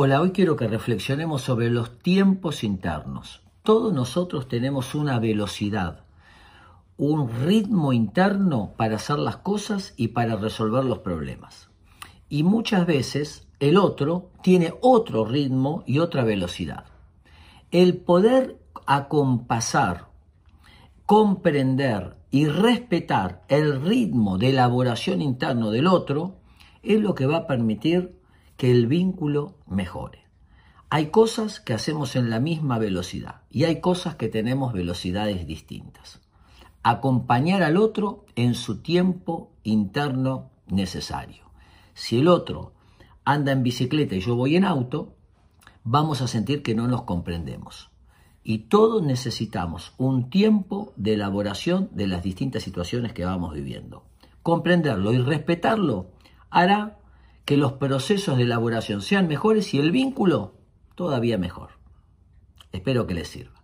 Hola, hoy quiero que reflexionemos sobre los tiempos internos. Todos nosotros tenemos una velocidad, un ritmo interno para hacer las cosas y para resolver los problemas. Y muchas veces el otro tiene otro ritmo y otra velocidad. El poder acompasar, comprender y respetar el ritmo de elaboración interno del otro es lo que va a permitir que el vínculo mejore. Hay cosas que hacemos en la misma velocidad y hay cosas que tenemos velocidades distintas. Acompañar al otro en su tiempo interno necesario. Si el otro anda en bicicleta y yo voy en auto, vamos a sentir que no nos comprendemos. Y todos necesitamos un tiempo de elaboración de las distintas situaciones que vamos viviendo. Comprenderlo y respetarlo hará que los procesos de elaboración sean mejores y el vínculo todavía mejor. Espero que les sirva.